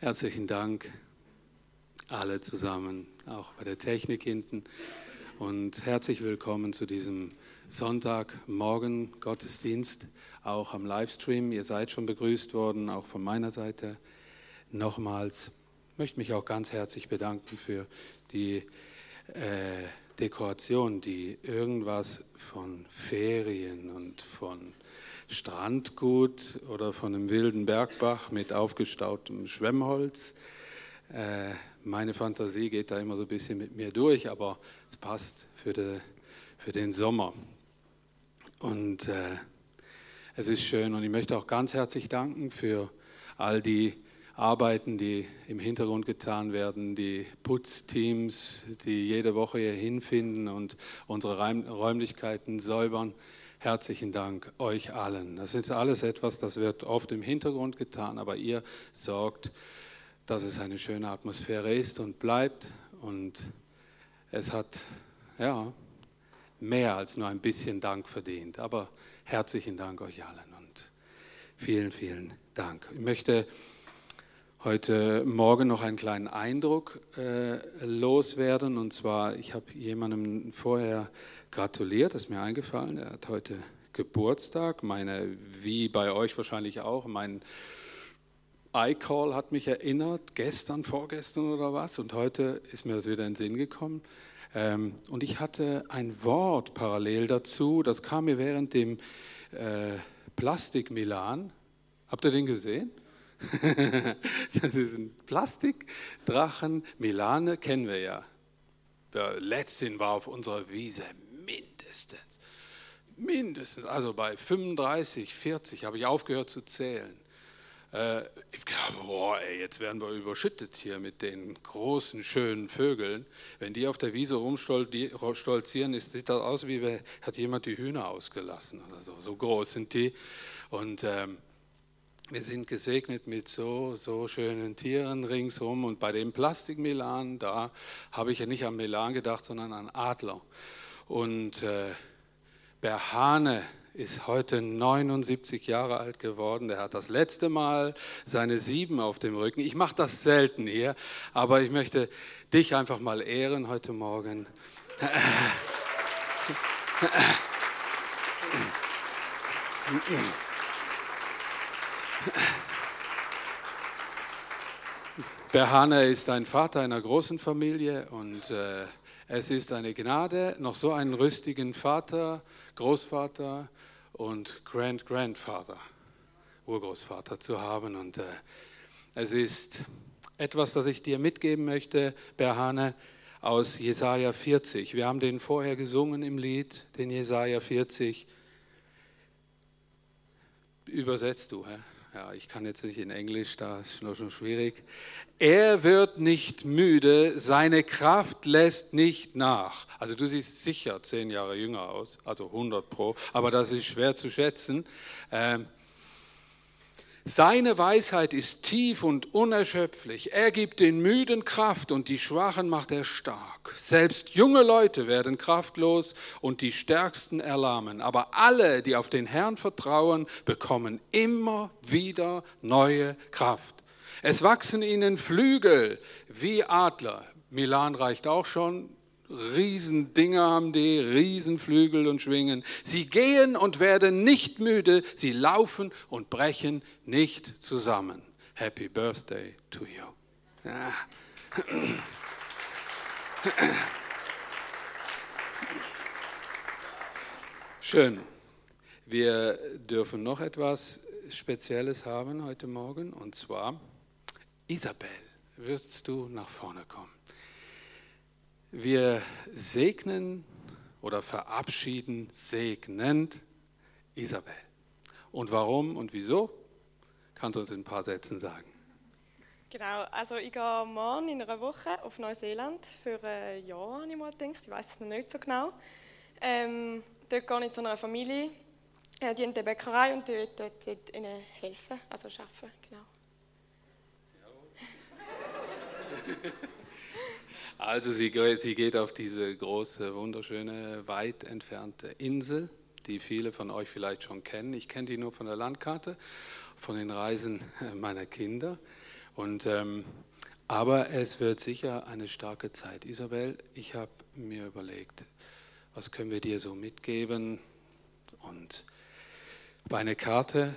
Herzlichen Dank alle zusammen, auch bei der Technik hinten. Und herzlich willkommen zu diesem Sonntagmorgen Gottesdienst, auch am Livestream. Ihr seid schon begrüßt worden, auch von meiner Seite nochmals. Ich möchte mich auch ganz herzlich bedanken für die äh, Dekoration, die irgendwas von Ferien und von Strandgut oder von einem wilden Bergbach mit aufgestautem Schwemmholz. Äh, meine Fantasie geht da immer so ein bisschen mit mir durch, aber es passt für, de, für den Sommer. Und äh, es ist schön und ich möchte auch ganz herzlich danken für all die Arbeiten, die im Hintergrund getan werden, die Putzteams, die jede Woche hier hinfinden und unsere Räumlichkeiten säubern. Herzlichen Dank euch allen. Das ist alles etwas, das wird oft im Hintergrund getan, aber ihr sorgt, dass es eine schöne Atmosphäre ist und bleibt. Und es hat ja mehr als nur ein bisschen Dank verdient. Aber herzlichen Dank euch allen und vielen, vielen Dank. Ich möchte heute Morgen noch einen kleinen Eindruck äh, loswerden. Und zwar, ich habe jemandem vorher gratuliert, ist mir eingefallen. Er hat heute Geburtstag. Meine, wie bei euch wahrscheinlich auch, mein iCall hat mich erinnert, gestern, vorgestern oder was. Und heute ist mir das wieder in den Sinn gekommen. Ähm, und ich hatte ein Wort parallel dazu, das kam mir während dem äh, Plastik Milan. Habt ihr den gesehen? das ist ein Plastikdrachen. Milane kennen wir ja. Der letzte war auf unserer Wiese mindestens, mindestens, also bei 35, 40 habe ich aufgehört zu zählen. Äh, ich glaube, boah, ey, jetzt werden wir überschüttet hier mit den großen, schönen Vögeln. Wenn die auf der Wiese rumstolzieren, sieht das aus, wie hat jemand die Hühner ausgelassen oder so. So groß sind die. Und ähm, wir sind gesegnet mit so, so schönen Tieren ringsum. Und bei dem Plastikmelan, da habe ich ja nicht an Melan gedacht, sondern an Adler. Und äh, Berhane ist heute 79 Jahre alt geworden. Der hat das letzte Mal seine sieben auf dem Rücken. Ich mache das selten hier, aber ich möchte dich einfach mal ehren heute Morgen. Berhane ist ein Vater einer großen Familie und äh, es ist eine Gnade, noch so einen rüstigen Vater, Großvater und Grand-Grandfather, Urgroßvater zu haben. Und äh, es ist etwas, das ich dir mitgeben möchte, Berhane, aus Jesaja 40. Wir haben den vorher gesungen im Lied, den Jesaja 40. Übersetzt du, Herr? Ja, ich kann jetzt nicht in Englisch, da ist es schon schwierig. Er wird nicht müde, seine Kraft lässt nicht nach. Also du siehst sicher zehn Jahre jünger aus, also 100 pro, aber das ist schwer zu schätzen. Ähm, seine Weisheit ist tief und unerschöpflich. Er gibt den Müden Kraft und die Schwachen macht er stark. Selbst junge Leute werden kraftlos und die Stärksten erlahmen. Aber alle, die auf den Herrn vertrauen, bekommen immer wieder neue Kraft. Es wachsen ihnen Flügel wie Adler. Milan reicht auch schon. Riesendinger haben die, Riesenflügel und Schwingen. Sie gehen und werden nicht müde, sie laufen und brechen nicht zusammen. Happy Birthday to you. Schön. Wir dürfen noch etwas Spezielles haben heute Morgen und zwar, Isabel, würdest du nach vorne kommen? Wir segnen oder verabschieden segnend Isabel. Und warum und wieso, kannst du uns in ein paar Sätzen sagen. Genau, also ich gehe morgen in einer Woche auf Neuseeland für ein Jahr, habe ich mal gedacht. Ich weiß es noch nicht so genau. Ähm, dort gehe ich zu einer Familie, äh, die in der Bäckerei und dort, dort, dort ihnen helfen, also arbeiten, genau. Ja. Also sie, sie geht auf diese große, wunderschöne, weit entfernte Insel, die viele von euch vielleicht schon kennen. Ich kenne die nur von der Landkarte, von den Reisen meiner Kinder. Und, ähm, aber es wird sicher eine starke Zeit. Isabel, ich habe mir überlegt, was können wir dir so mitgeben? Und bei einer Karte,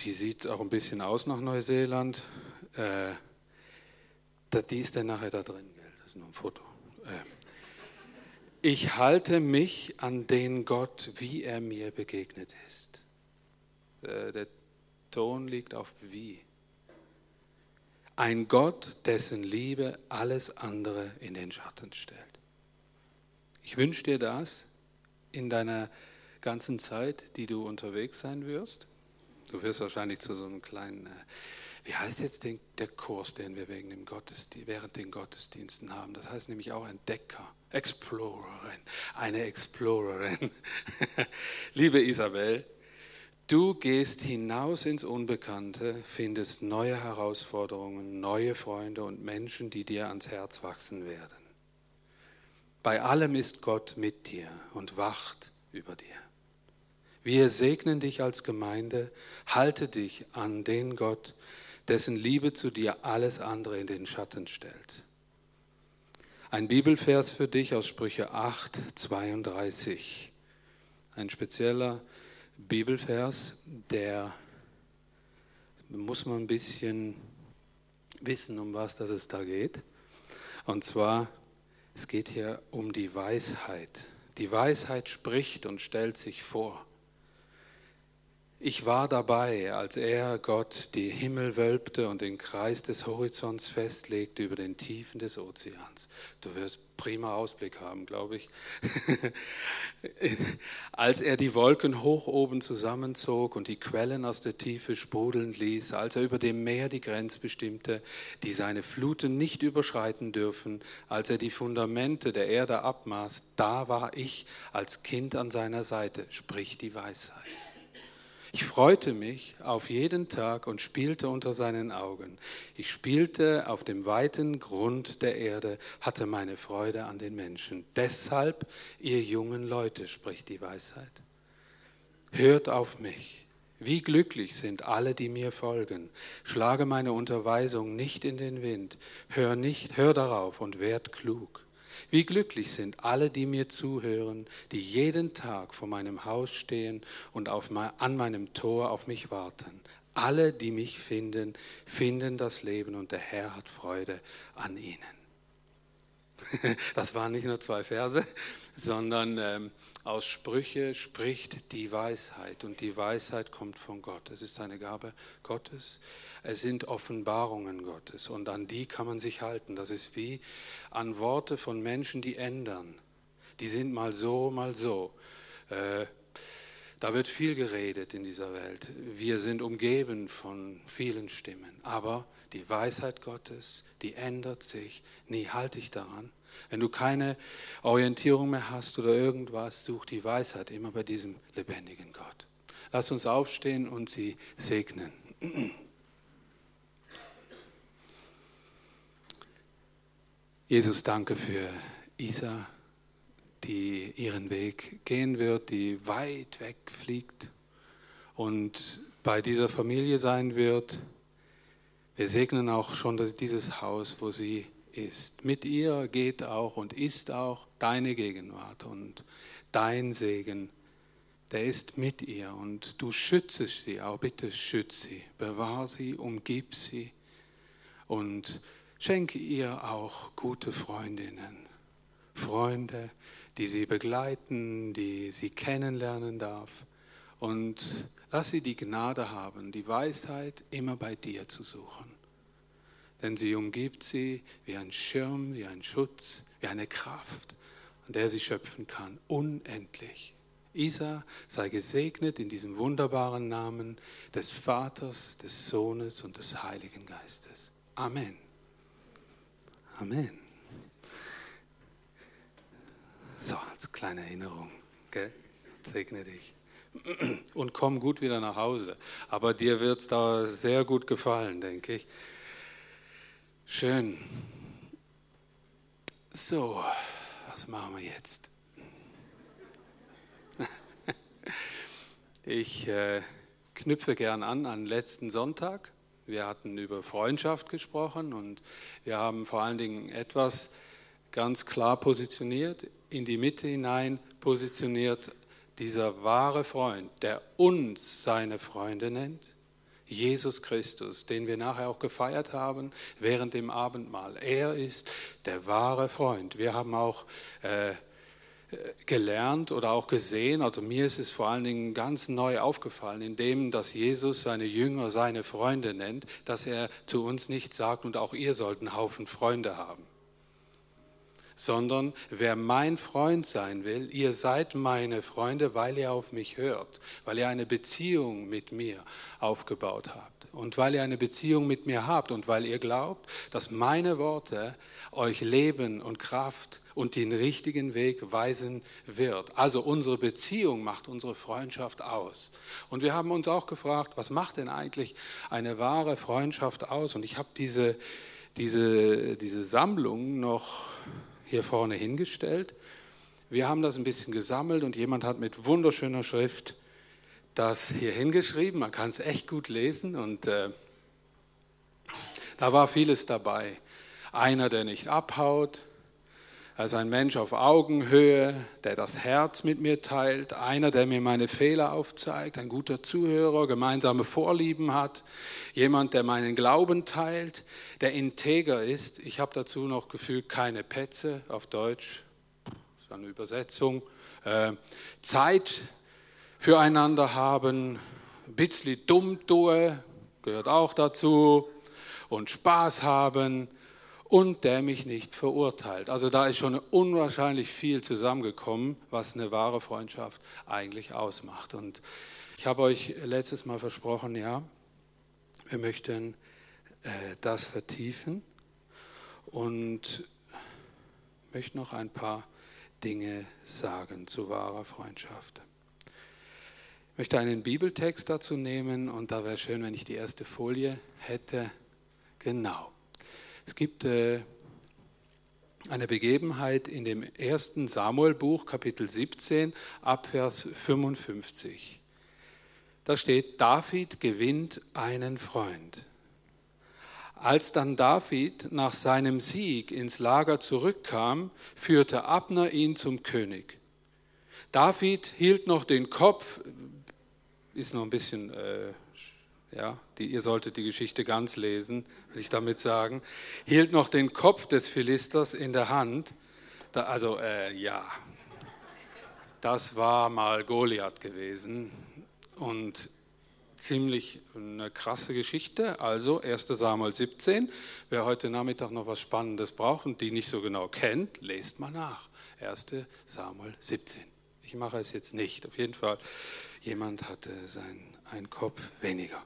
die sieht auch ein bisschen aus nach Neuseeland, äh, die ist dann nachher da drin, nur ein Foto. Äh, ich halte mich an den Gott, wie er mir begegnet ist. Äh, der Ton liegt auf wie. Ein Gott, dessen Liebe alles andere in den Schatten stellt. Ich wünsche dir das in deiner ganzen Zeit, die du unterwegs sein wirst. Du wirst wahrscheinlich zu so einem kleinen, äh, wie heißt jetzt den, der Kurs, den wir wegen dem Gottesdienst, während den Gottesdiensten haben? Das heißt nämlich auch Entdecker, Explorerin, eine Explorerin. Liebe Isabel, Du gehst hinaus ins Unbekannte, findest neue Herausforderungen, neue Freunde und Menschen, die dir ans Herz wachsen werden. Bei allem ist Gott mit dir und wacht über dir. Wir segnen dich als Gemeinde, halte dich an den Gott, dessen Liebe zu dir alles andere in den Schatten stellt. Ein Bibelvers für dich aus Sprüche 8, 32. Ein spezieller Bibelvers, der muss man ein bisschen wissen, um was das es da geht. Und zwar, es geht hier um die Weisheit. Die Weisheit spricht und stellt sich vor. Ich war dabei, als er, Gott, die Himmel wölbte und den Kreis des Horizonts festlegte über den Tiefen des Ozeans. Du wirst prima Ausblick haben, glaube ich. als er die Wolken hoch oben zusammenzog und die Quellen aus der Tiefe sprudeln ließ, als er über dem Meer die Grenze bestimmte, die seine Fluten nicht überschreiten dürfen, als er die Fundamente der Erde abmaß, da war ich als Kind an seiner Seite, spricht die Weisheit. Ich freute mich auf jeden Tag und spielte unter seinen Augen. Ich spielte auf dem weiten Grund der Erde, hatte meine Freude an den Menschen. Deshalb, ihr jungen Leute, spricht die Weisheit, hört auf mich. Wie glücklich sind alle, die mir folgen. Schlage meine Unterweisung nicht in den Wind. Hör nicht, hör darauf und werd klug. Wie glücklich sind alle, die mir zuhören, die jeden Tag vor meinem Haus stehen und auf, an meinem Tor auf mich warten. Alle, die mich finden, finden das Leben und der Herr hat Freude an ihnen. Das waren nicht nur zwei Verse, sondern ähm, aus Sprüche spricht die Weisheit und die Weisheit kommt von Gott. Es ist eine Gabe Gottes. Es sind Offenbarungen Gottes und an die kann man sich halten. Das ist wie an Worte von Menschen, die ändern. Die sind mal so, mal so. Äh, da wird viel geredet in dieser Welt. Wir sind umgeben von vielen Stimmen. Aber die Weisheit Gottes, die ändert sich. Nie halte ich daran. Wenn du keine Orientierung mehr hast oder irgendwas, such die Weisheit immer bei diesem lebendigen Gott. Lass uns aufstehen und sie segnen. Jesus, danke für Isa, die ihren Weg gehen wird, die weit weg fliegt und bei dieser Familie sein wird. Wir segnen auch schon dieses Haus, wo sie ist. Mit ihr geht auch und ist auch deine Gegenwart und dein Segen. Der ist mit ihr und du schützest sie auch. Bitte schütze sie, bewahr sie, umgib sie und Schenke ihr auch gute Freundinnen, Freunde, die sie begleiten, die sie kennenlernen darf. Und lass sie die Gnade haben, die Weisheit immer bei dir zu suchen. Denn sie umgibt sie wie ein Schirm, wie ein Schutz, wie eine Kraft, an der sie schöpfen kann, unendlich. Isa sei gesegnet in diesem wunderbaren Namen des Vaters, des Sohnes und des Heiligen Geistes. Amen. Amen. So, als kleine Erinnerung. Gell? Segne dich. Und komm gut wieder nach Hause. Aber dir wird es da sehr gut gefallen, denke ich. Schön. So, was machen wir jetzt? Ich äh, knüpfe gern an an letzten Sonntag. Wir hatten über Freundschaft gesprochen und wir haben vor allen Dingen etwas ganz klar positioniert, in die Mitte hinein positioniert, dieser wahre Freund, der uns seine Freunde nennt, Jesus Christus, den wir nachher auch gefeiert haben während dem Abendmahl. Er ist der wahre Freund. Wir haben auch äh, gelernt oder auch gesehen, also mir ist es vor allen Dingen ganz neu aufgefallen, indem dass Jesus seine Jünger seine Freunde nennt, dass er zu uns nicht sagt, und auch ihr sollt einen Haufen Freunde haben sondern wer mein Freund sein will, ihr seid meine Freunde, weil ihr auf mich hört, weil ihr eine Beziehung mit mir aufgebaut habt und weil ihr eine Beziehung mit mir habt und weil ihr glaubt, dass meine Worte euch Leben und Kraft und den richtigen Weg weisen wird. Also unsere Beziehung macht unsere Freundschaft aus. Und wir haben uns auch gefragt, was macht denn eigentlich eine wahre Freundschaft aus? Und ich habe diese, diese, diese Sammlung noch hier vorne hingestellt. Wir haben das ein bisschen gesammelt und jemand hat mit wunderschöner Schrift das hier hingeschrieben. Man kann es echt gut lesen und äh, da war vieles dabei. Einer, der nicht abhaut, also ein Mensch auf Augenhöhe, der das Herz mit mir teilt, einer, der mir meine Fehler aufzeigt, ein guter Zuhörer, gemeinsame Vorlieben hat, jemand, der meinen Glauben teilt, der integer ist. Ich habe dazu noch gefühlt keine Petze auf Deutsch, ist eine Übersetzung. Äh, Zeit füreinander haben, bisschen dumm tue, gehört auch dazu, und Spaß haben und der mich nicht verurteilt. Also da ist schon unwahrscheinlich viel zusammengekommen, was eine wahre Freundschaft eigentlich ausmacht. Und ich habe euch letztes Mal versprochen, ja, wir möchten äh, das vertiefen und möchte noch ein paar Dinge sagen zu wahrer Freundschaft. Ich möchte einen Bibeltext dazu nehmen und da wäre schön, wenn ich die erste Folie hätte. Genau. Es gibt äh, eine Begebenheit in dem ersten Samuelbuch, Kapitel 17, Abvers 55. Da steht, David gewinnt einen Freund. Als dann David nach seinem Sieg ins Lager zurückkam, führte Abner ihn zum König. David hielt noch den Kopf, ist noch ein bisschen äh, ja, die, ihr solltet die Geschichte ganz lesen, will ich damit sagen, hielt noch den Kopf des Philisters in der Hand. Da, also äh, ja, das war mal Goliath gewesen und ziemlich eine krasse Geschichte. Also 1 Samuel 17. Wer heute Nachmittag noch was Spannendes braucht und die nicht so genau kennt, lest mal nach. 1 Samuel 17. Ich mache es jetzt nicht. Auf jeden Fall, jemand hatte seinen einen Kopf weniger.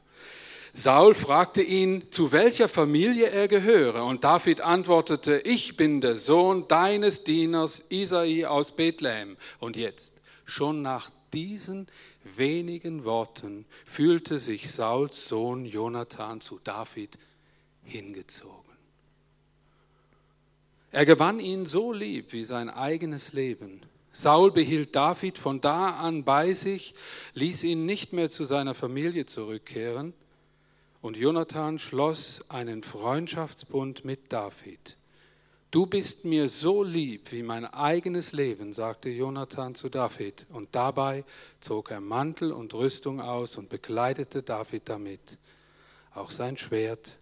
Saul fragte ihn, zu welcher Familie er gehöre, und David antwortete, ich bin der Sohn deines Dieners Isai aus Bethlehem. Und jetzt, schon nach diesen wenigen Worten, fühlte sich Sauls Sohn Jonathan zu David hingezogen. Er gewann ihn so lieb wie sein eigenes Leben. Saul behielt David von da an bei sich, ließ ihn nicht mehr zu seiner Familie zurückkehren und Jonathan schloss einen Freundschaftsbund mit David. Du bist mir so lieb wie mein eigenes Leben, sagte Jonathan zu David. Und dabei zog er Mantel und Rüstung aus und bekleidete David damit. Auch sein Schwert,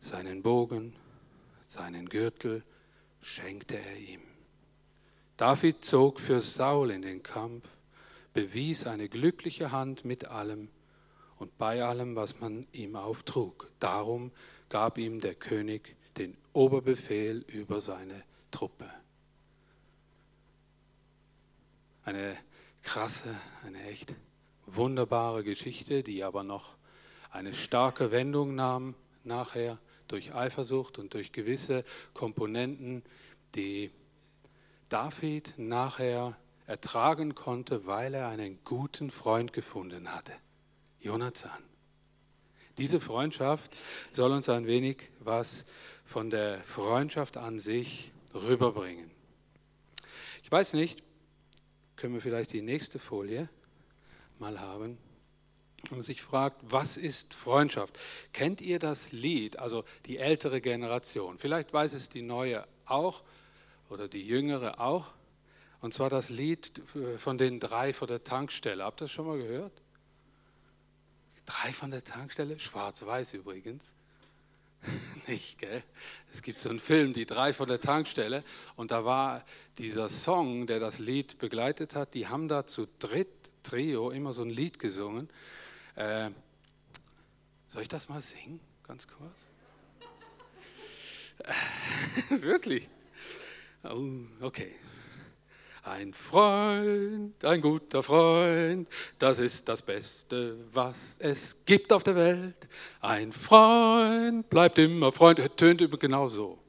seinen Bogen, seinen Gürtel schenkte er ihm. David zog für Saul in den Kampf, bewies eine glückliche Hand mit allem, und bei allem, was man ihm auftrug. Darum gab ihm der König den Oberbefehl über seine Truppe. Eine krasse, eine echt wunderbare Geschichte, die aber noch eine starke Wendung nahm nachher durch Eifersucht und durch gewisse Komponenten, die David nachher ertragen konnte, weil er einen guten Freund gefunden hatte. Jonathan. Diese Freundschaft soll uns ein wenig was von der Freundschaft an sich rüberbringen. Ich weiß nicht, können wir vielleicht die nächste Folie mal haben. und sich fragt, was ist Freundschaft? Kennt ihr das Lied, also die ältere Generation? Vielleicht weiß es die neue auch oder die jüngere auch. Und zwar das Lied von den drei vor der Tankstelle. Habt ihr das schon mal gehört? Drei von der Tankstelle? Schwarz-Weiß übrigens. Nicht, gell? Es gibt so einen Film, die drei von der Tankstelle. Und da war dieser Song, der das Lied begleitet hat, die haben da zu dritt, Trio, immer so ein Lied gesungen. Äh, soll ich das mal singen, ganz kurz? Wirklich? Oh, okay. Ein Freund, ein guter Freund, das ist das Beste, was es gibt auf der Welt. Ein Freund bleibt immer Freund, tönt immer genau so.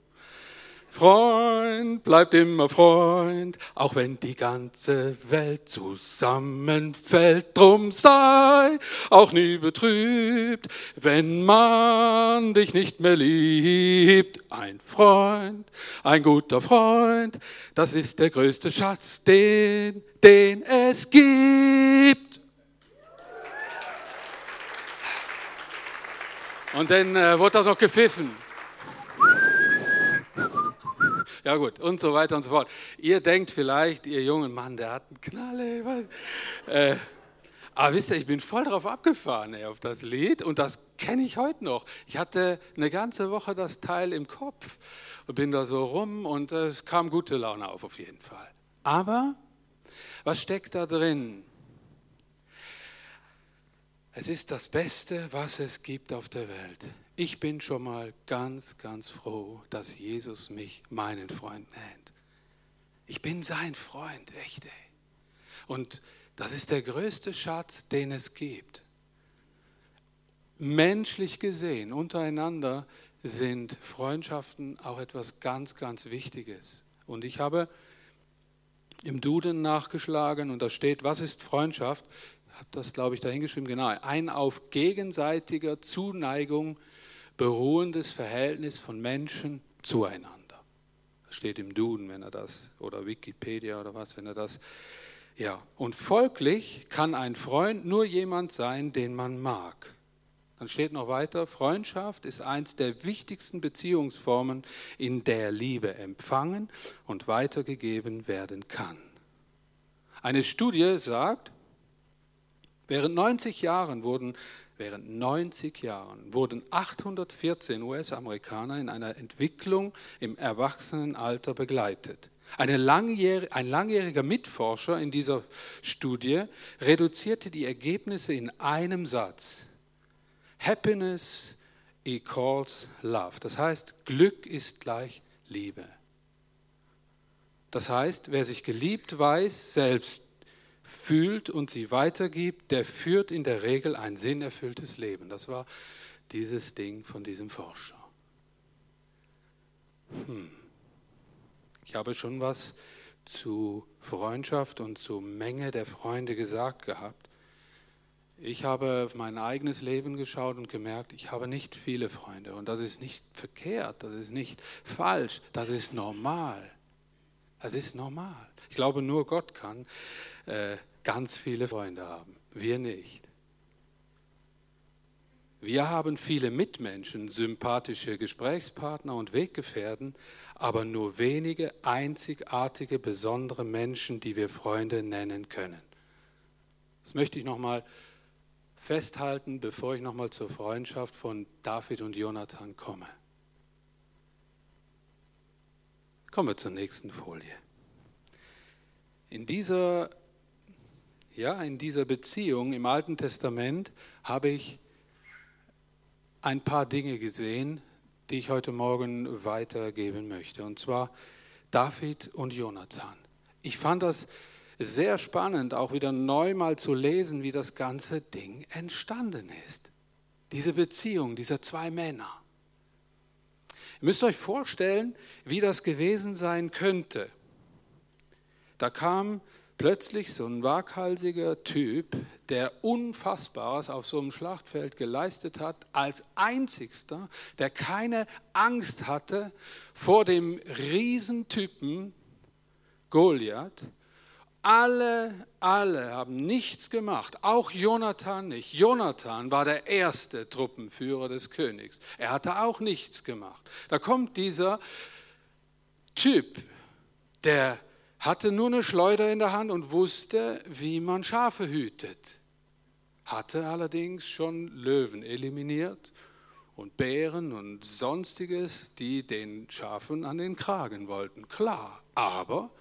Freund bleibt immer Freund, auch wenn die ganze Welt zusammenfällt. Drum sei auch nie betrübt, wenn man dich nicht mehr liebt. Ein Freund, ein guter Freund, das ist der größte Schatz, den, den es gibt. Und dann äh, wurde das noch gepfiffen. Ja gut, und so weiter und so fort. Ihr denkt vielleicht, ihr jungen Mann, der hat einen Knalle. Äh, aber wisst ihr, ich bin voll drauf abgefahren ey, auf das Lied und das kenne ich heute noch. Ich hatte eine ganze Woche das Teil im Kopf und bin da so rum und es kam gute Laune auf auf jeden Fall. Aber was steckt da drin? Es ist das Beste, was es gibt auf der Welt. Ich bin schon mal ganz, ganz froh, dass Jesus mich meinen Freund nennt. Ich bin sein Freund, echt. Ey. Und das ist der größte Schatz, den es gibt. Menschlich gesehen, untereinander sind Freundschaften auch etwas ganz, ganz Wichtiges. Und ich habe im Duden nachgeschlagen und da steht, was ist Freundschaft? Ich habe das, glaube ich, dahingeschrieben, genau. Ein auf gegenseitiger Zuneigung beruhendes Verhältnis von Menschen zueinander. Das steht im Duden, wenn er das, oder Wikipedia oder was, wenn er das. Ja, und folglich kann ein Freund nur jemand sein, den man mag. Dann steht noch weiter, Freundschaft ist eins der wichtigsten Beziehungsformen, in der Liebe empfangen und weitergegeben werden kann. Eine Studie sagt, während 90 Jahren wurden Während 90 Jahren wurden 814 US-Amerikaner in einer Entwicklung im Erwachsenenalter begleitet. Langjähr ein langjähriger Mitforscher in dieser Studie reduzierte die Ergebnisse in einem Satz. Happiness equals love. Das heißt, Glück ist gleich Liebe. Das heißt, wer sich geliebt weiß, selbst fühlt und sie weitergibt, der führt in der Regel ein sinnerfülltes Leben. Das war dieses Ding von diesem Forscher. Hm. Ich habe schon was zu Freundschaft und zu Menge der Freunde gesagt gehabt. Ich habe auf mein eigenes Leben geschaut und gemerkt, ich habe nicht viele Freunde. Und das ist nicht verkehrt, das ist nicht falsch, das ist normal. Das ist normal. Ich glaube, nur Gott kann äh, ganz viele Freunde haben. Wir nicht. Wir haben viele Mitmenschen, sympathische Gesprächspartner und Weggefährten, aber nur wenige einzigartige, besondere Menschen, die wir Freunde nennen können. Das möchte ich nochmal festhalten, bevor ich nochmal zur Freundschaft von David und Jonathan komme. Kommen wir zur nächsten Folie. In dieser, ja, in dieser Beziehung im Alten Testament habe ich ein paar Dinge gesehen, die ich heute Morgen weitergeben möchte. Und zwar David und Jonathan. Ich fand das sehr spannend, auch wieder neu mal zu lesen, wie das ganze Ding entstanden ist. Diese Beziehung dieser zwei Männer. Ihr müsst euch vorstellen, wie das gewesen sein könnte. Da kam plötzlich so ein waghalsiger Typ, der Unfassbares auf so einem Schlachtfeld geleistet hat, als einzigster, der keine Angst hatte vor dem Riesentypen Goliath Alle, alle haben nichts gemacht, auch Jonathan nicht. Jonathan war der erste Truppenführer des Königs. Er hatte auch nichts gemacht. Da kommt dieser Typ, der hatte nur eine Schleuder in der Hand und wusste, wie man Schafe hütet. Hatte allerdings schon Löwen eliminiert und Bären und sonstiges, die den Schafen an den Kragen wollten. Klar, aber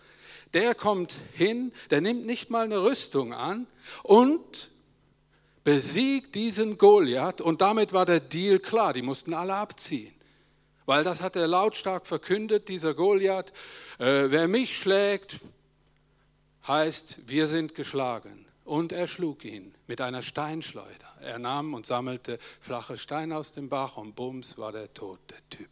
der kommt hin, der nimmt nicht mal eine Rüstung an und besiegt diesen Goliath und damit war der Deal klar, die mussten alle abziehen. Weil das hat er lautstark verkündet, dieser Goliath, äh, wer mich schlägt, heißt, wir sind geschlagen. Und er schlug ihn mit einer Steinschleuder. Er nahm und sammelte flache Steine aus dem Bach und bums war der tot, der Typ.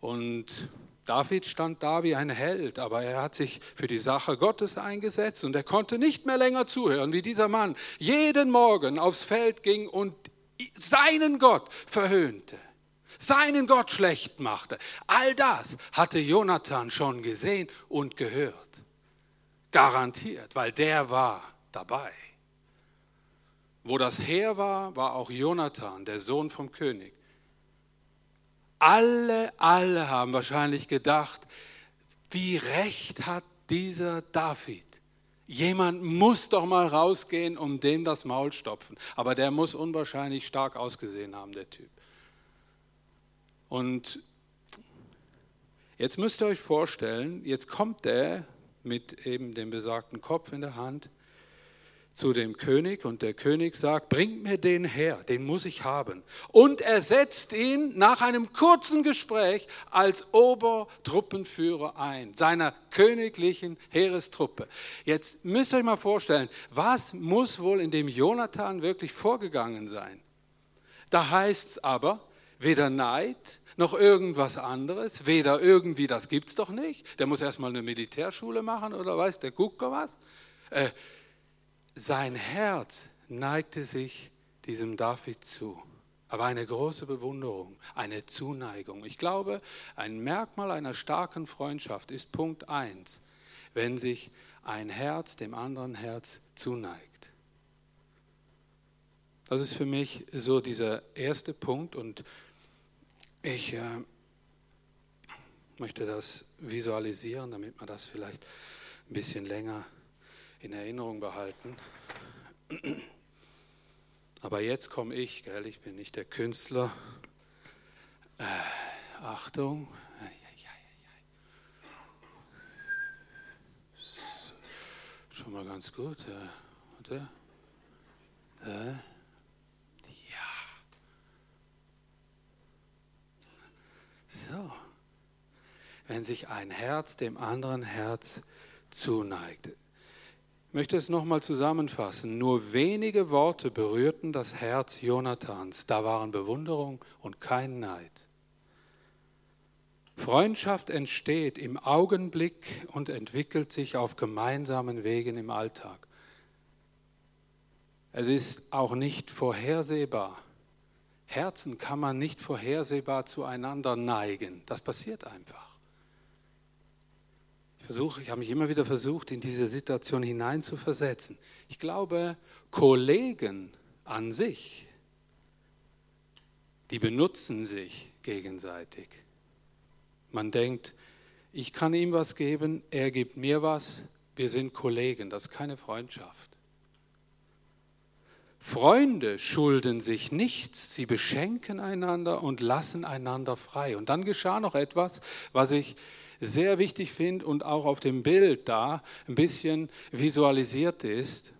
Und David stand da wie ein Held, aber er hat sich für die Sache Gottes eingesetzt und er konnte nicht mehr länger zuhören, wie dieser Mann jeden Morgen aufs Feld ging und seinen Gott verhöhnte, seinen Gott schlecht machte. All das hatte Jonathan schon gesehen und gehört. Garantiert, weil der war dabei. Wo das Heer war, war auch Jonathan, der Sohn vom König. Alle, alle haben wahrscheinlich gedacht, wie recht hat dieser David. Jemand muss doch mal rausgehen, um dem das Maul stopfen. Aber der muss unwahrscheinlich stark ausgesehen haben, der Typ. Und jetzt müsst ihr euch vorstellen, jetzt kommt der mit eben dem besagten Kopf in der Hand zu dem König und der König sagt, bringt mir den her, den muss ich haben. Und er setzt ihn nach einem kurzen Gespräch als Obertruppenführer ein, seiner königlichen Heerestruppe. Jetzt müsst ihr euch mal vorstellen, was muss wohl in dem Jonathan wirklich vorgegangen sein? Da heißt es aber, weder Neid noch irgendwas anderes, weder irgendwie, das gibt's doch nicht. Der muss erstmal eine Militärschule machen oder weiß der Gucker was. Äh, sein Herz neigte sich diesem David zu. Aber eine große Bewunderung, eine Zuneigung. Ich glaube, ein Merkmal einer starken Freundschaft ist Punkt 1, wenn sich ein Herz dem anderen Herz zuneigt. Das ist für mich so dieser erste Punkt und ich äh, möchte das visualisieren, damit man das vielleicht ein bisschen länger in Erinnerung behalten. Aber jetzt komme ich, gell, ich bin nicht der Künstler. Äh, Achtung. Schon mal ganz gut. Ja. Warte. Äh. So. Wenn sich ein Herz dem anderen Herz zuneigt. Ich möchte es nochmal zusammenfassen. Nur wenige Worte berührten das Herz Jonathans. Da waren Bewunderung und kein Neid. Freundschaft entsteht im Augenblick und entwickelt sich auf gemeinsamen Wegen im Alltag. Es ist auch nicht vorhersehbar. Herzen kann man nicht vorhersehbar zueinander neigen. Das passiert einfach. Ich versuche, ich habe mich immer wieder versucht, in diese Situation hineinzuversetzen. Ich glaube, Kollegen an sich, die benutzen sich gegenseitig. Man denkt, ich kann ihm was geben, er gibt mir was, wir sind Kollegen, das ist keine Freundschaft. Freunde schulden sich nichts, sie beschenken einander und lassen einander frei. Und dann geschah noch etwas, was ich sehr wichtig finde und auch auf dem Bild da ein bisschen visualisiert ist.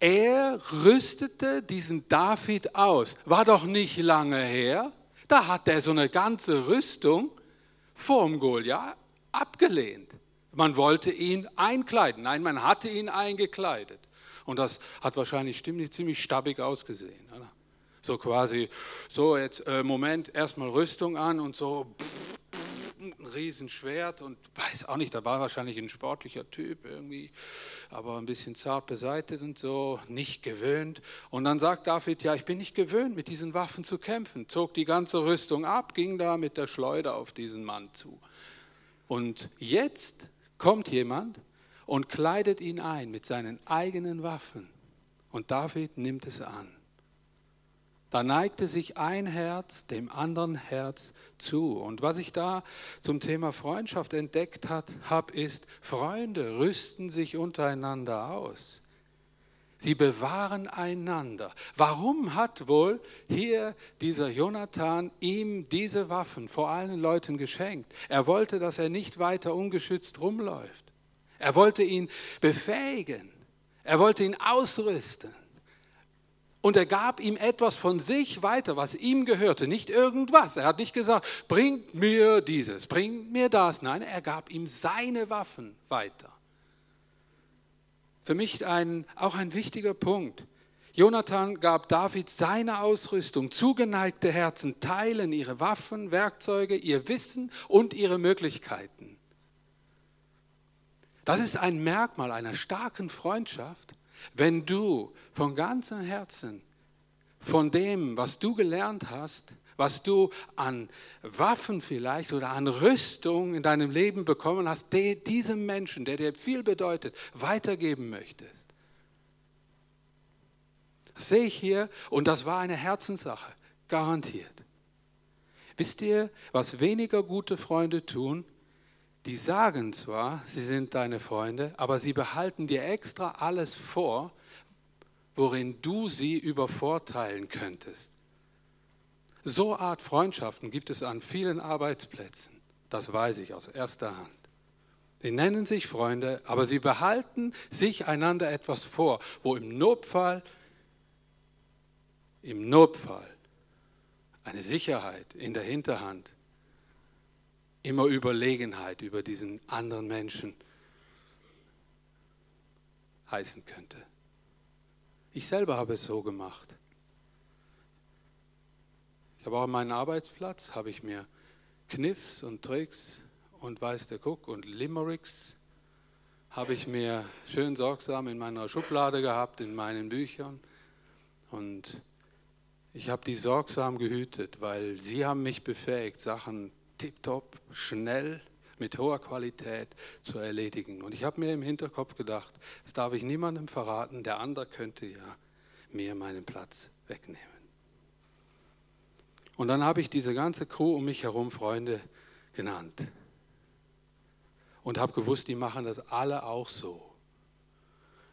Er rüstete diesen David aus. War doch nicht lange her. Da hat er so eine ganze Rüstung vorm Goliath abgelehnt. Man wollte ihn einkleiden. Nein, man hatte ihn eingekleidet. Und das hat wahrscheinlich ziemlich, ziemlich stabbig ausgesehen. So quasi, so jetzt, äh, Moment, erstmal Rüstung an und so ein Riesenschwert und weiß auch nicht, da war wahrscheinlich ein sportlicher Typ irgendwie, aber ein bisschen zart beseitigt und so, nicht gewöhnt. Und dann sagt David, ja, ich bin nicht gewöhnt, mit diesen Waffen zu kämpfen, zog die ganze Rüstung ab, ging da mit der Schleuder auf diesen Mann zu. Und jetzt kommt jemand und kleidet ihn ein mit seinen eigenen Waffen. Und David nimmt es an. Da neigte sich ein Herz dem anderen Herz zu. Und was ich da zum Thema Freundschaft entdeckt habe, ist, Freunde rüsten sich untereinander aus. Sie bewahren einander. Warum hat wohl hier dieser Jonathan ihm diese Waffen vor allen Leuten geschenkt? Er wollte, dass er nicht weiter ungeschützt rumläuft. Er wollte ihn befähigen. Er wollte ihn ausrüsten. Und er gab ihm etwas von sich weiter, was ihm gehörte, nicht irgendwas. Er hat nicht gesagt, bringt mir dieses, bringt mir das. Nein, er gab ihm seine Waffen weiter. Für mich ein, auch ein wichtiger Punkt. Jonathan gab David seine Ausrüstung. Zugeneigte Herzen teilen ihre Waffen, Werkzeuge, ihr Wissen und ihre Möglichkeiten. Das ist ein Merkmal einer starken Freundschaft, wenn du von ganzem Herzen von dem, was du gelernt hast, was du an Waffen vielleicht oder an Rüstung in deinem Leben bekommen hast, diesem Menschen, der dir viel bedeutet, weitergeben möchtest. Das sehe ich hier und das war eine Herzenssache, garantiert. Wisst ihr, was weniger gute Freunde tun? Die sagen zwar, sie sind deine Freunde, aber sie behalten dir extra alles vor, worin du sie übervorteilen könntest. So Art Freundschaften gibt es an vielen Arbeitsplätzen. Das weiß ich aus erster Hand. Sie nennen sich Freunde, aber sie behalten sich einander etwas vor, wo im Notfall, im Notfall eine Sicherheit in der Hinterhand, immer Überlegenheit über diesen anderen Menschen heißen könnte. Ich selber habe es so gemacht. Ich habe auch an meinem Arbeitsplatz, habe ich mir Kniffs und Tricks und weiß der Guck und Limericks habe ich mir schön sorgsam in meiner Schublade gehabt, in meinen Büchern. Und ich habe die sorgsam gehütet, weil sie haben mich befähigt, Sachen tiptop, schnell, mit hoher Qualität zu erledigen. Und ich habe mir im Hinterkopf gedacht, das darf ich niemandem verraten, der andere könnte ja mir meinen Platz wegnehmen. Und dann habe ich diese ganze Crew um mich herum Freunde genannt. Und habe gewusst, die machen das alle auch so.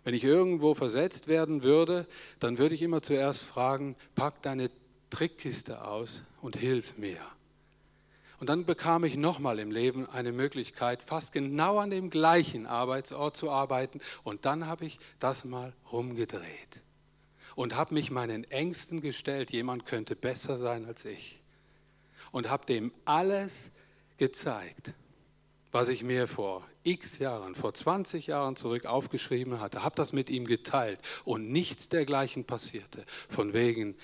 Wenn ich irgendwo versetzt werden würde, dann würde ich immer zuerst fragen, pack deine Trickkiste aus und hilf mir. Und dann bekam ich nochmal im Leben eine Möglichkeit, fast genau an dem gleichen Arbeitsort zu arbeiten. Und dann habe ich das mal rumgedreht und habe mich meinen Ängsten gestellt, jemand könnte besser sein als ich. Und habe dem alles gezeigt, was ich mir vor x Jahren, vor 20 Jahren zurück aufgeschrieben hatte, habe das mit ihm geteilt und nichts dergleichen passierte. Von wegen,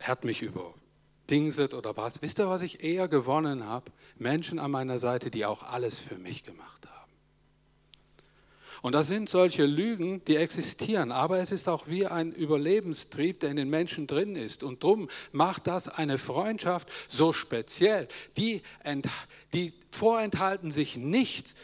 er hat mich über Dingset oder was. Wisst ihr, was ich eher gewonnen habe? Menschen an meiner Seite, die auch alles für mich gemacht haben. Und das sind solche Lügen, die existieren, aber es ist auch wie ein Überlebenstrieb, der in den Menschen drin ist. Und darum macht das eine Freundschaft so speziell. Die, die vorenthalten sich nichts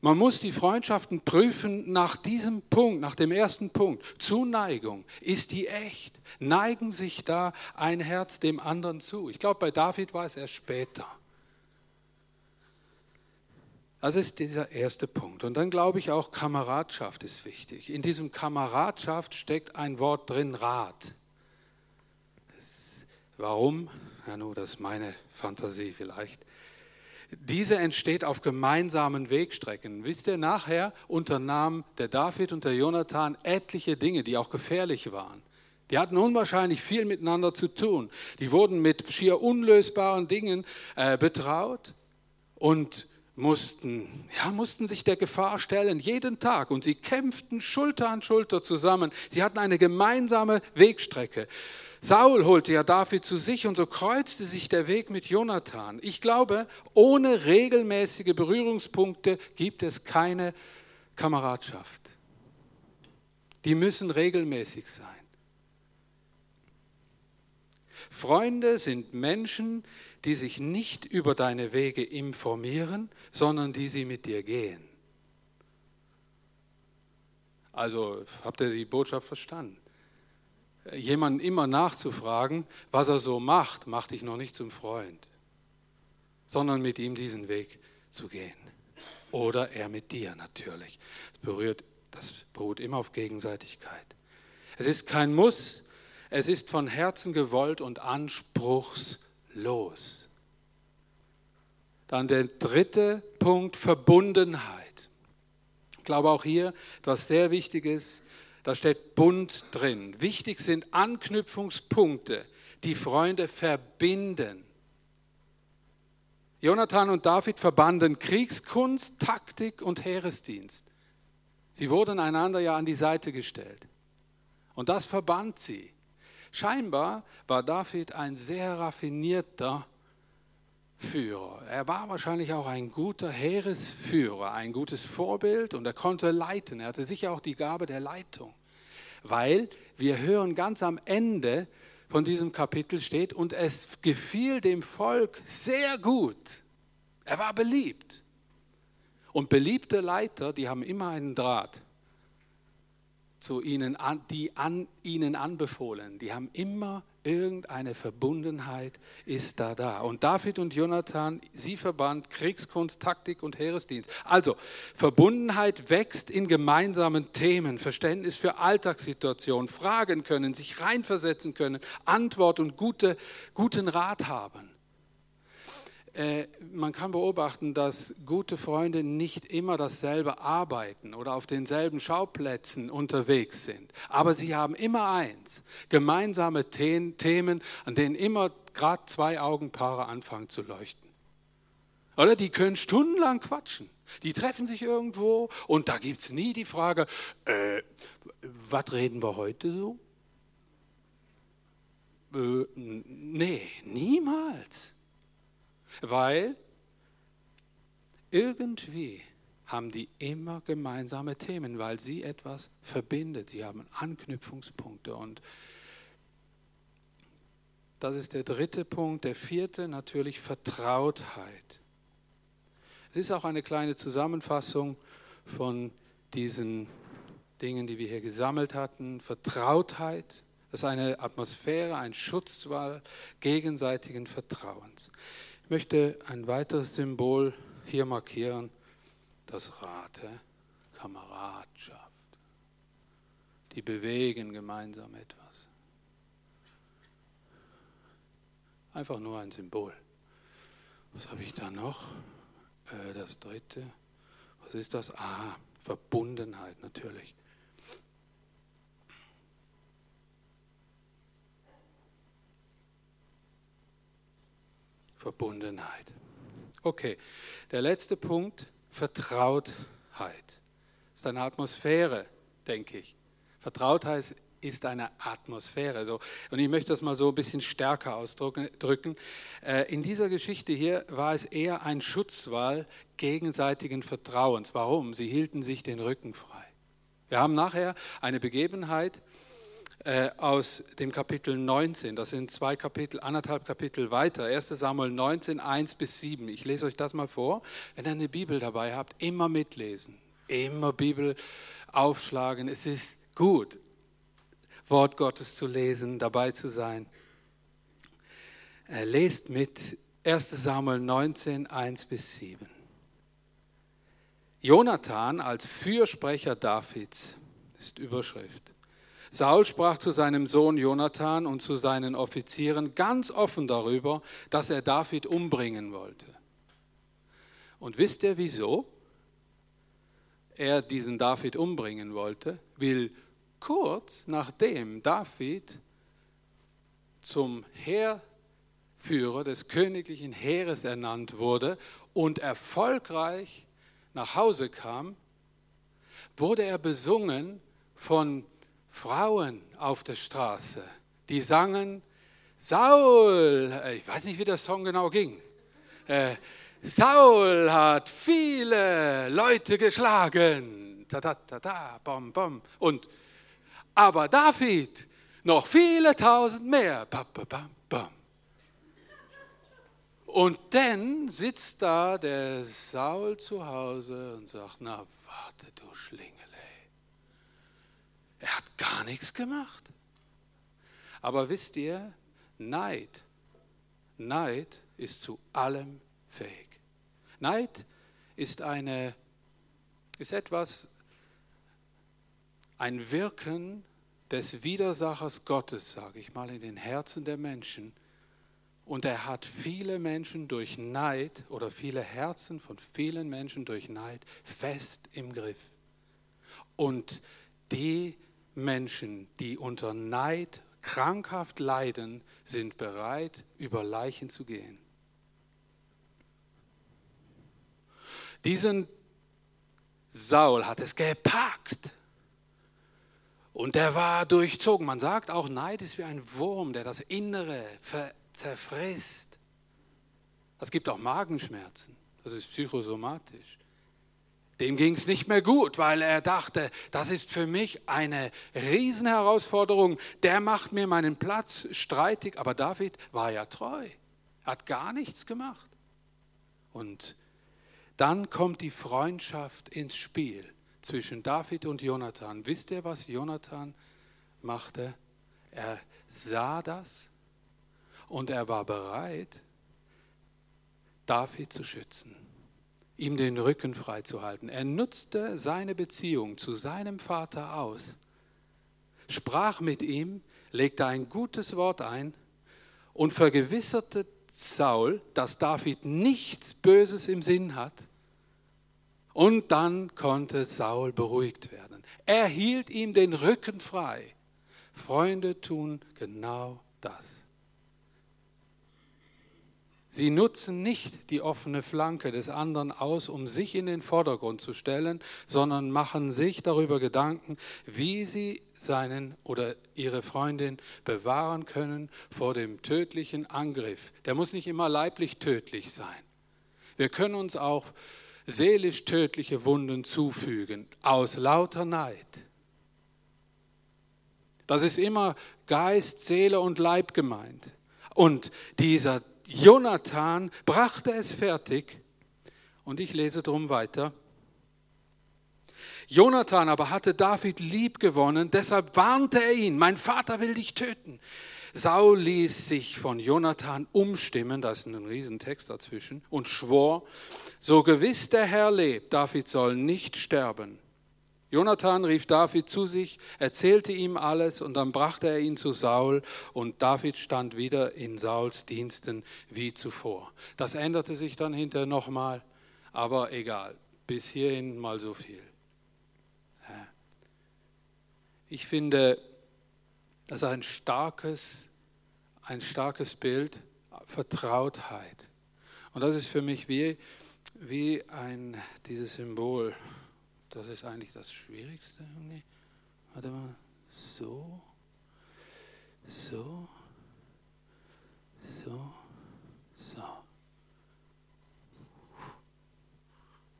man muss die Freundschaften prüfen nach diesem Punkt, nach dem ersten Punkt. Zuneigung, ist die echt? Neigen sich da ein Herz dem anderen zu? Ich glaube, bei David war es erst später. Das ist dieser erste Punkt. Und dann glaube ich auch, Kameradschaft ist wichtig. In diesem Kameradschaft steckt ein Wort drin, Rat. Warum? Ja, nur das ist meine Fantasie vielleicht. Diese entsteht auf gemeinsamen Wegstrecken. Wisst ihr, nachher unternahmen der David und der Jonathan etliche Dinge, die auch gefährlich waren. Die hatten unwahrscheinlich viel miteinander zu tun. Die wurden mit schier unlösbaren Dingen äh, betraut und mussten, ja, mussten sich der Gefahr stellen, jeden Tag. Und sie kämpften Schulter an Schulter zusammen. Sie hatten eine gemeinsame Wegstrecke. Saul holte ja David zu sich und so kreuzte sich der Weg mit Jonathan. Ich glaube, ohne regelmäßige Berührungspunkte gibt es keine Kameradschaft. Die müssen regelmäßig sein. Freunde sind Menschen, die sich nicht über deine Wege informieren, sondern die sie mit dir gehen. Also habt ihr die Botschaft verstanden? Jemanden immer nachzufragen, was er so macht, macht dich noch nicht zum Freund, sondern mit ihm diesen Weg zu gehen. Oder er mit dir natürlich. Das, berührt, das beruht immer auf Gegenseitigkeit. Es ist kein Muss, es ist von Herzen gewollt und anspruchslos. Dann der dritte Punkt, Verbundenheit. Ich glaube auch hier etwas sehr Wichtiges, da steht Bund drin. Wichtig sind Anknüpfungspunkte, die Freunde verbinden. Jonathan und David verbanden Kriegskunst, Taktik und Heeresdienst. Sie wurden einander ja an die Seite gestellt. Und das verband sie. Scheinbar war David ein sehr raffinierter Führer. Er war wahrscheinlich auch ein guter Heeresführer, ein gutes Vorbild und er konnte leiten. Er hatte sicher auch die Gabe der Leitung. Weil wir hören ganz am Ende von diesem Kapitel steht, und es gefiel dem Volk sehr gut. Er war beliebt. Und beliebte Leiter, die haben immer einen Draht zu ihnen, die an ihnen anbefohlen. Die haben immer irgendeine Verbundenheit ist da da. Und David und Jonathan, sie verband Kriegskunst, Taktik und Heeresdienst. Also, Verbundenheit wächst in gemeinsamen Themen, Verständnis für Alltagssituationen, Fragen können, sich reinversetzen können, Antwort und gute, guten Rat haben. Äh, man kann beobachten, dass gute Freunde nicht immer dasselbe arbeiten oder auf denselben Schauplätzen unterwegs sind. Aber sie haben immer eins, gemeinsame Themen, an denen immer gerade zwei Augenpaare anfangen zu leuchten. Oder die können stundenlang quatschen. Die treffen sich irgendwo und da gibt es nie die Frage, äh, was reden wir heute so? Äh, nee, niemals. Weil irgendwie haben die immer gemeinsame Themen, weil sie etwas verbindet. Sie haben Anknüpfungspunkte. Und das ist der dritte Punkt. Der vierte natürlich Vertrautheit. Es ist auch eine kleine Zusammenfassung von diesen Dingen, die wir hier gesammelt hatten. Vertrautheit, das ist eine Atmosphäre, ein Schutzwall gegenseitigen Vertrauens. Ich möchte ein weiteres Symbol hier markieren, das Rate, Kameradschaft. Die bewegen gemeinsam etwas. Einfach nur ein Symbol. Was habe ich da noch? Äh, das dritte. Was ist das? Ah, Verbundenheit natürlich. Verbundenheit. Okay, der letzte Punkt, Vertrautheit. Das ist eine Atmosphäre, denke ich. Vertrautheit ist eine Atmosphäre. So. Und ich möchte das mal so ein bisschen stärker ausdrücken. Äh, in dieser Geschichte hier war es eher ein Schutzwall gegenseitigen Vertrauens. Warum? Sie hielten sich den Rücken frei. Wir haben nachher eine Begebenheit, äh, aus dem Kapitel 19. Das sind zwei Kapitel, anderthalb Kapitel weiter. 1 Samuel 19, 1 bis 7. Ich lese euch das mal vor. Wenn ihr eine Bibel dabei habt, immer mitlesen. Immer Bibel aufschlagen. Es ist gut, Wort Gottes zu lesen, dabei zu sein. Äh, lest mit 1 Samuel 19, 1 bis 7. Jonathan als Fürsprecher Davids ist Überschrift. Saul sprach zu seinem Sohn Jonathan und zu seinen Offizieren ganz offen darüber, dass er David umbringen wollte. Und wisst ihr wieso er diesen David umbringen wollte? Will kurz nachdem David zum Heerführer des königlichen Heeres ernannt wurde und erfolgreich nach Hause kam, wurde er besungen von Frauen auf der Straße, die sangen, Saul, äh, ich weiß nicht, wie der Song genau ging, äh, Saul hat viele Leute geschlagen, ta ta ta ta, bom bom, und aber David noch viele tausend mehr, bam, bam, bam. Und dann sitzt da der Saul zu Hause und sagt, na warte du Schlingel, ey. Er hat gar nichts gemacht. Aber wisst ihr, Neid, Neid ist zu allem fähig. Neid ist eine, ist etwas, ein Wirken des Widersachers Gottes, sage ich mal, in den Herzen der Menschen. Und er hat viele Menschen durch Neid oder viele Herzen von vielen Menschen durch Neid fest im Griff. Und die Menschen, die unter Neid krankhaft leiden, sind bereit, über Leichen zu gehen. Diesen Saul hat es gepackt. Und der war durchzogen. Man sagt auch, Neid ist wie ein Wurm, der das Innere zerfrisst. Es gibt auch Magenschmerzen. Das ist psychosomatisch. Dem ging es nicht mehr gut, weil er dachte, das ist für mich eine Riesenherausforderung. Der macht mir meinen Platz streitig. Aber David war ja treu, hat gar nichts gemacht. Und dann kommt die Freundschaft ins Spiel zwischen David und Jonathan. Wisst ihr, was Jonathan machte? Er sah das und er war bereit, David zu schützen, ihm den Rücken freizuhalten. Er nutzte seine Beziehung zu seinem Vater aus, sprach mit ihm, legte ein gutes Wort ein und vergewisserte Saul, dass David nichts Böses im Sinn hat und dann konnte Saul beruhigt werden. Er hielt ihm den Rücken frei. Freunde tun genau das. Sie nutzen nicht die offene Flanke des anderen aus, um sich in den Vordergrund zu stellen, sondern machen sich darüber Gedanken, wie sie seinen oder ihre Freundin bewahren können vor dem tödlichen Angriff. Der muss nicht immer leiblich tödlich sein. Wir können uns auch seelisch tödliche Wunden zufügen, aus lauter Neid. Das ist immer Geist, Seele und Leib gemeint. Und dieser Jonathan brachte es fertig, und ich lese drum weiter. Jonathan aber hatte David lieb gewonnen, deshalb warnte er ihn, mein Vater will dich töten. Saul ließ sich von Jonathan umstimmen, da ist ein Riesentext dazwischen, und schwor, so gewiss der Herr lebt, David soll nicht sterben. Jonathan rief David zu sich, erzählte ihm alles und dann brachte er ihn zu Saul und David stand wieder in Sauls Diensten wie zuvor. Das änderte sich dann hinterher nochmal, aber egal, bis hierhin mal so viel. Ich finde, das ist ein starkes, ein starkes Bild, Vertrautheit. Und das ist für mich wie, wie ein, dieses Symbol. Das ist eigentlich das Schwierigste. Warte mal, so, so, so, so.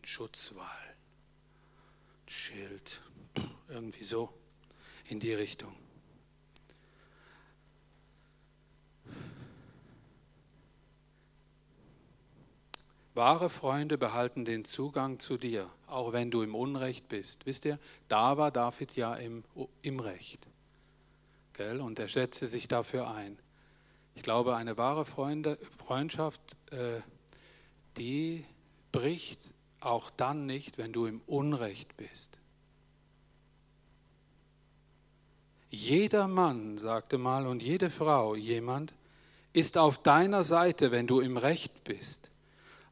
Schutzwall, Schild, irgendwie so. In die Richtung. Wahre Freunde behalten den Zugang zu dir, auch wenn du im Unrecht bist. Wisst ihr, da war David ja im, im Recht. Gell? Und er setzte sich dafür ein. Ich glaube, eine wahre Freunde, Freundschaft, äh, die bricht auch dann nicht, wenn du im Unrecht bist. Jeder Mann, sagte mal, und jede Frau, jemand, ist auf deiner Seite, wenn du im Recht bist.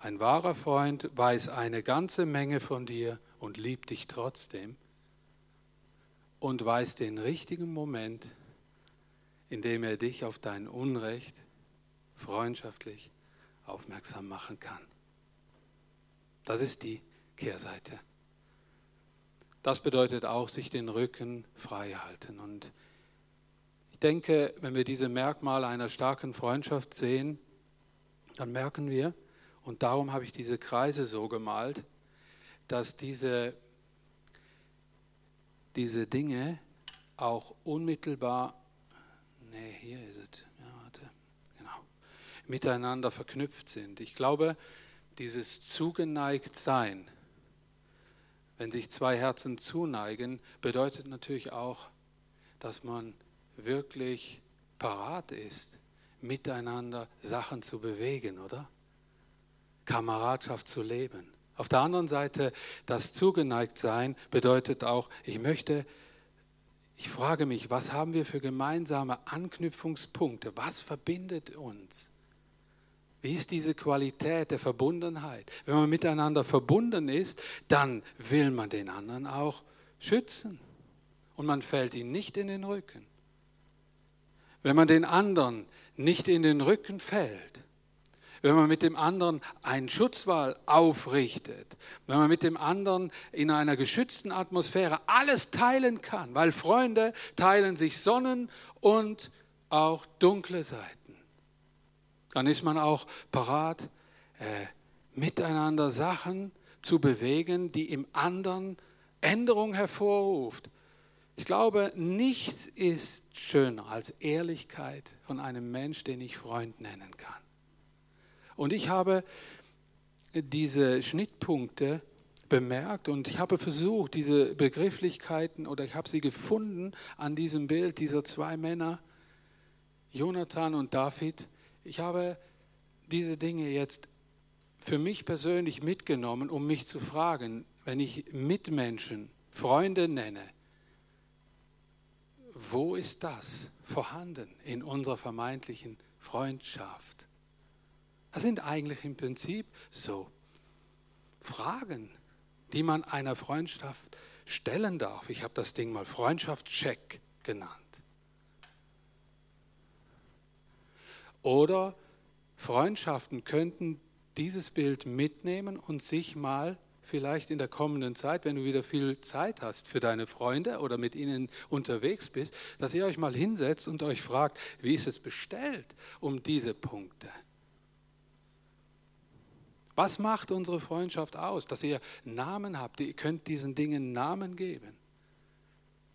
Ein wahrer Freund weiß eine ganze Menge von dir und liebt dich trotzdem und weiß den richtigen Moment, in dem er dich auf dein Unrecht freundschaftlich aufmerksam machen kann. Das ist die Kehrseite. Das bedeutet auch, sich den Rücken frei halten. Und ich denke, wenn wir diese Merkmale einer starken Freundschaft sehen, dann merken wir, und darum habe ich diese Kreise so gemalt, dass diese, diese Dinge auch unmittelbar, nee, hier ist es, ja, warte, genau, miteinander verknüpft sind. Ich glaube, dieses zugeneigt sein, wenn sich zwei Herzen zuneigen, bedeutet natürlich auch, dass man wirklich parat ist, miteinander Sachen zu bewegen, oder? Kameradschaft zu leben. Auf der anderen Seite, das zugeneigt sein bedeutet auch, ich möchte, ich frage mich, was haben wir für gemeinsame Anknüpfungspunkte? Was verbindet uns? Wie ist diese Qualität der Verbundenheit? Wenn man miteinander verbunden ist, dann will man den anderen auch schützen und man fällt ihn nicht in den Rücken. Wenn man den anderen nicht in den Rücken fällt, wenn man mit dem anderen einen Schutzwall aufrichtet, wenn man mit dem anderen in einer geschützten Atmosphäre alles teilen kann, weil Freunde teilen sich Sonnen und auch dunkle Seiten, dann ist man auch parat, äh, miteinander Sachen zu bewegen, die im anderen Änderung hervorruft. Ich glaube, nichts ist schöner als Ehrlichkeit von einem Mensch, den ich Freund nennen kann. Und ich habe diese Schnittpunkte bemerkt und ich habe versucht, diese Begrifflichkeiten oder ich habe sie gefunden an diesem Bild dieser zwei Männer, Jonathan und David. Ich habe diese Dinge jetzt für mich persönlich mitgenommen, um mich zu fragen, wenn ich Mitmenschen, Freunde nenne, wo ist das vorhanden in unserer vermeintlichen Freundschaft? Das sind eigentlich im Prinzip so Fragen, die man einer Freundschaft stellen darf. Ich habe das Ding mal Freundschaftscheck genannt. Oder Freundschaften könnten dieses Bild mitnehmen und sich mal vielleicht in der kommenden Zeit, wenn du wieder viel Zeit hast für deine Freunde oder mit ihnen unterwegs bist, dass ihr euch mal hinsetzt und euch fragt, wie ist es bestellt um diese Punkte? Was macht unsere Freundschaft aus? Dass ihr Namen habt, ihr könnt diesen Dingen Namen geben.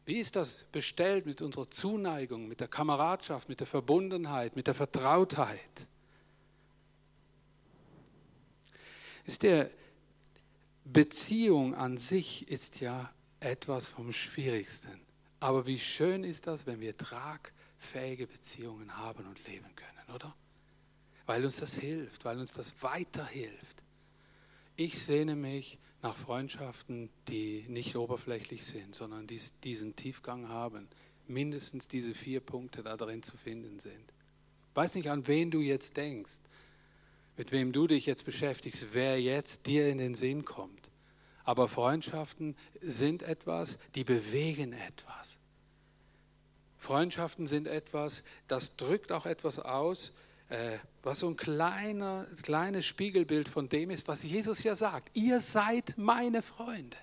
Wie ist das bestellt mit unserer Zuneigung, mit der Kameradschaft, mit der Verbundenheit, mit der Vertrautheit? Ist der Beziehung an sich ist ja etwas vom Schwierigsten. Aber wie schön ist das, wenn wir tragfähige Beziehungen haben und leben können, oder? Weil uns das hilft, weil uns das weiterhilft. Ich sehne mich nach Freundschaften, die nicht oberflächlich sind, sondern die diesen Tiefgang haben. Mindestens diese vier Punkte da drin zu finden sind. Weiß nicht, an wen du jetzt denkst, mit wem du dich jetzt beschäftigst, wer jetzt dir in den Sinn kommt. Aber Freundschaften sind etwas, die bewegen etwas. Freundschaften sind etwas, das drückt auch etwas aus, was so ein kleiner, kleines Spiegelbild von dem ist, was Jesus ja sagt. Ihr seid meine Freunde.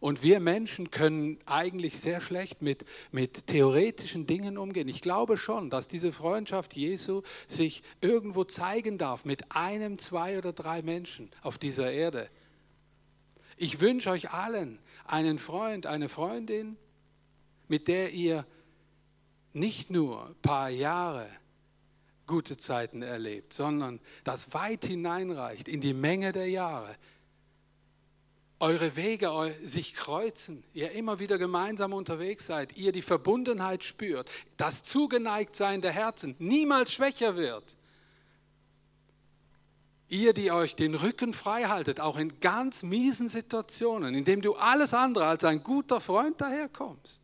Und wir Menschen können eigentlich sehr schlecht mit, mit theoretischen Dingen umgehen. Ich glaube schon, dass diese Freundschaft Jesu sich irgendwo zeigen darf mit einem, zwei oder drei Menschen auf dieser Erde. Ich wünsche euch allen einen Freund, eine Freundin, mit der ihr nicht nur ein paar Jahre gute Zeiten erlebt, sondern das weit hineinreicht in die Menge der Jahre. Eure Wege sich kreuzen, ihr immer wieder gemeinsam unterwegs seid, ihr die Verbundenheit spürt, das Zugeneigtsein der Herzen niemals schwächer wird. Ihr, die euch den Rücken frei haltet, auch in ganz miesen Situationen, in denen du alles andere als ein guter Freund daherkommst.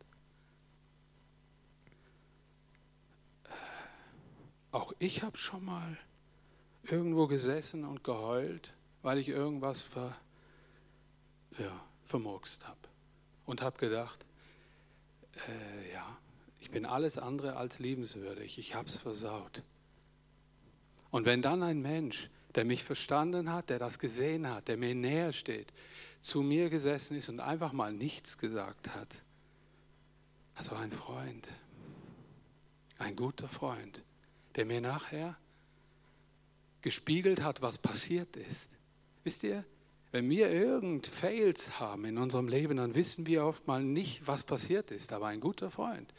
Auch ich habe schon mal irgendwo gesessen und geheult, weil ich irgendwas ver, ja, vermurkst habe. Und habe gedacht, äh, ja, ich bin alles andere als liebenswürdig. Ich habe es versaut. Und wenn dann ein Mensch, der mich verstanden hat, der das gesehen hat, der mir näher steht, zu mir gesessen ist und einfach mal nichts gesagt hat, war ein Freund, ein guter Freund der mir nachher gespiegelt hat, was passiert ist. Wisst ihr, wenn wir irgend Fails haben in unserem Leben, dann wissen wir oft mal nicht, was passiert ist. Aber ein guter Freund,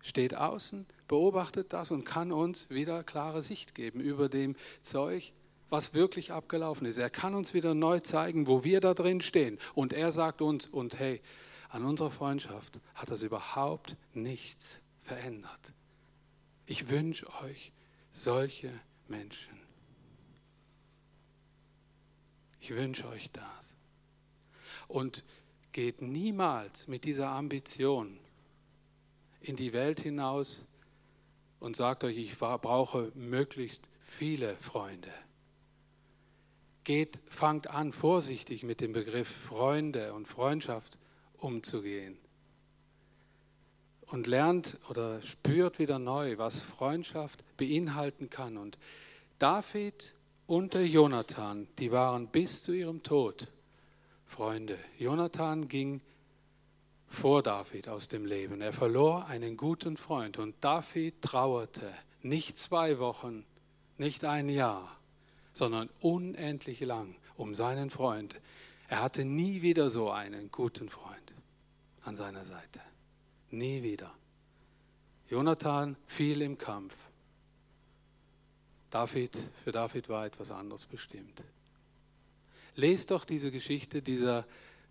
steht außen, beobachtet das und kann uns wieder klare Sicht geben über dem Zeug, was wirklich abgelaufen ist. Er kann uns wieder neu zeigen, wo wir da drin stehen. Und er sagt uns, und hey, an unserer Freundschaft hat das überhaupt nichts verändert. Ich wünsche euch solche Menschen. Ich wünsche euch das. Und geht niemals mit dieser Ambition in die Welt hinaus und sagt euch, ich brauche möglichst viele Freunde. Geht, fangt an, vorsichtig mit dem Begriff Freunde und Freundschaft umzugehen. Und lernt oder spürt wieder neu, was Freundschaft beinhalten kann. Und David und der Jonathan, die waren bis zu ihrem Tod Freunde. Jonathan ging vor David aus dem Leben. Er verlor einen guten Freund und David trauerte nicht zwei Wochen, nicht ein Jahr, sondern unendlich lang um seinen Freund. Er hatte nie wieder so einen guten Freund an seiner Seite. Nie wieder. Jonathan fiel im Kampf. David, für David war etwas anderes bestimmt. Lest doch diese Geschichte dieser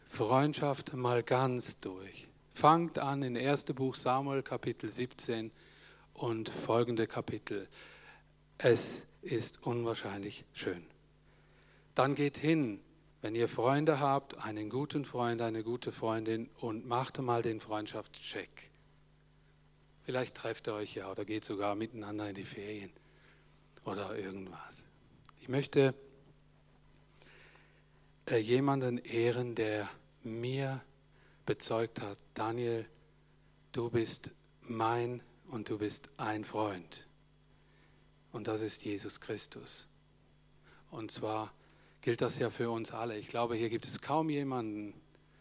Freundschaft mal ganz durch. Fangt an in 1. Buch Samuel Kapitel 17 und folgende Kapitel. Es ist unwahrscheinlich schön. Dann geht hin, wenn ihr Freunde habt, einen guten Freund, eine gute Freundin und macht mal den Freundschaftscheck. Vielleicht trefft ihr euch ja oder geht sogar miteinander in die Ferien oder irgendwas. Ich möchte äh, jemanden ehren, der mir bezeugt hat, Daniel, du bist mein und du bist ein Freund. Und das ist Jesus Christus. Und zwar gilt das ja für uns alle. Ich glaube, hier gibt es kaum jemanden,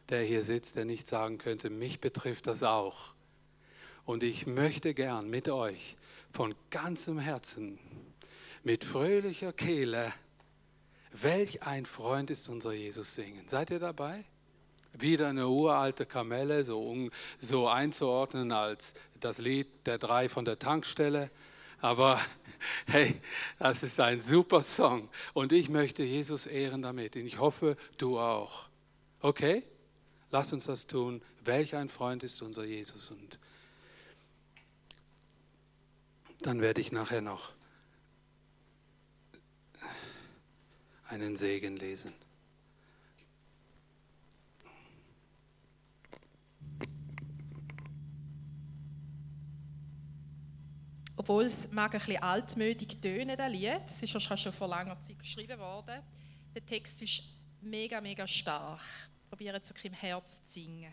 der hier sitzt, der nicht sagen könnte, mich betrifft das auch. Und ich möchte gern mit euch von ganzem Herzen, mit fröhlicher Kehle, welch ein Freund ist unser Jesus singen. Seid ihr dabei? wieder eine uralte Kamelle, so, so einzuordnen als das Lied der drei von der Tankstelle. Aber hey, das ist ein super Song und ich möchte Jesus ehren damit. Und ich hoffe, du auch. Okay? Lass uns das tun. Welch ein Freund ist unser Jesus? Und dann werde ich nachher noch einen Segen lesen. Obwohl es mag ein bisschen altmütig tönen, das Lied, es ist schon vor langer Zeit geschrieben worden, der Text ist mega, mega stark. Probieren es im Herz zu singen.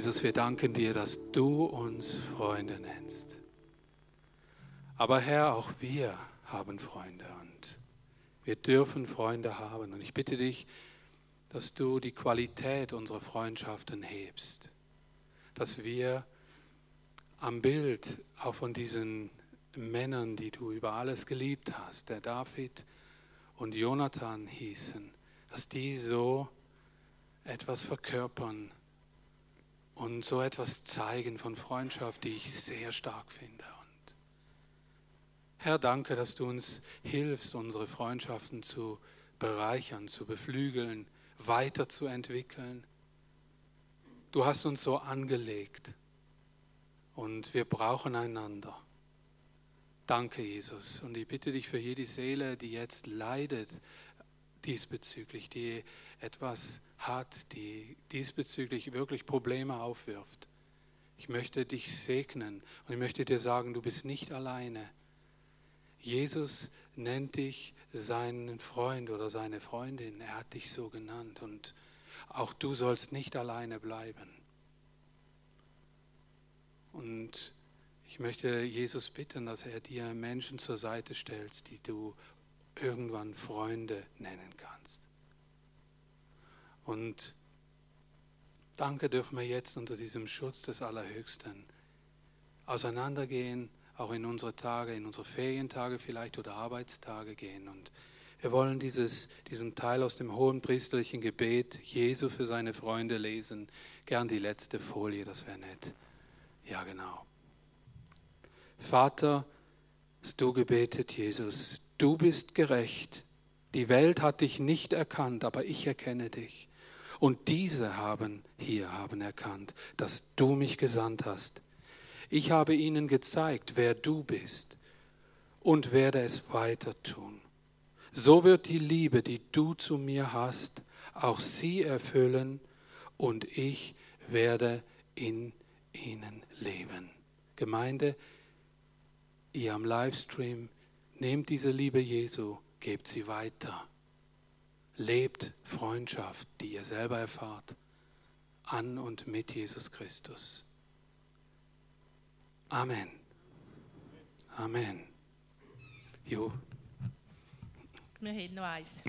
Jesus, wir danken dir, dass du uns Freunde nennst. Aber Herr, auch wir haben Freunde und wir dürfen Freunde haben. Und ich bitte dich, dass du die Qualität unserer Freundschaften hebst, dass wir am Bild auch von diesen Männern, die du über alles geliebt hast, der David und Jonathan hießen, dass die so etwas verkörpern und so etwas zeigen von Freundschaft, die ich sehr stark finde. Und Herr, danke, dass du uns hilfst, unsere Freundschaften zu bereichern, zu beflügeln, weiterzuentwickeln. Du hast uns so angelegt und wir brauchen einander. Danke, Jesus. Und ich bitte dich für jede Seele, die jetzt leidet diesbezüglich, die etwas hat, die diesbezüglich wirklich Probleme aufwirft. Ich möchte dich segnen und ich möchte dir sagen, du bist nicht alleine. Jesus nennt dich seinen Freund oder seine Freundin. Er hat dich so genannt und auch du sollst nicht alleine bleiben. Und ich möchte Jesus bitten, dass er dir Menschen zur Seite stellt, die du irgendwann Freunde nennen kannst. Und danke dürfen wir jetzt unter diesem Schutz des Allerhöchsten auseinandergehen, auch in unsere Tage, in unsere Ferientage vielleicht oder Arbeitstage gehen. Und wir wollen dieses, diesen Teil aus dem hohen priesterlichen Gebet Jesu für seine Freunde lesen. Gern die letzte Folie, das wäre nett. Ja, genau. Vater, hast du gebetet, Jesus, du bist gerecht. Die Welt hat dich nicht erkannt, aber ich erkenne dich. Und diese haben hier haben erkannt, dass du mich gesandt hast. Ich habe ihnen gezeigt, wer du bist und werde es weiter tun. So wird die Liebe, die du zu mir hast, auch sie erfüllen und ich werde in ihnen leben. Gemeinde, ihr am Livestream, nehmt diese Liebe Jesu, gebt sie weiter. Lebt Freundschaft, die ihr selber erfahrt, an und mit Jesus Christus. Amen. Amen. Jo. Wir haben noch eins.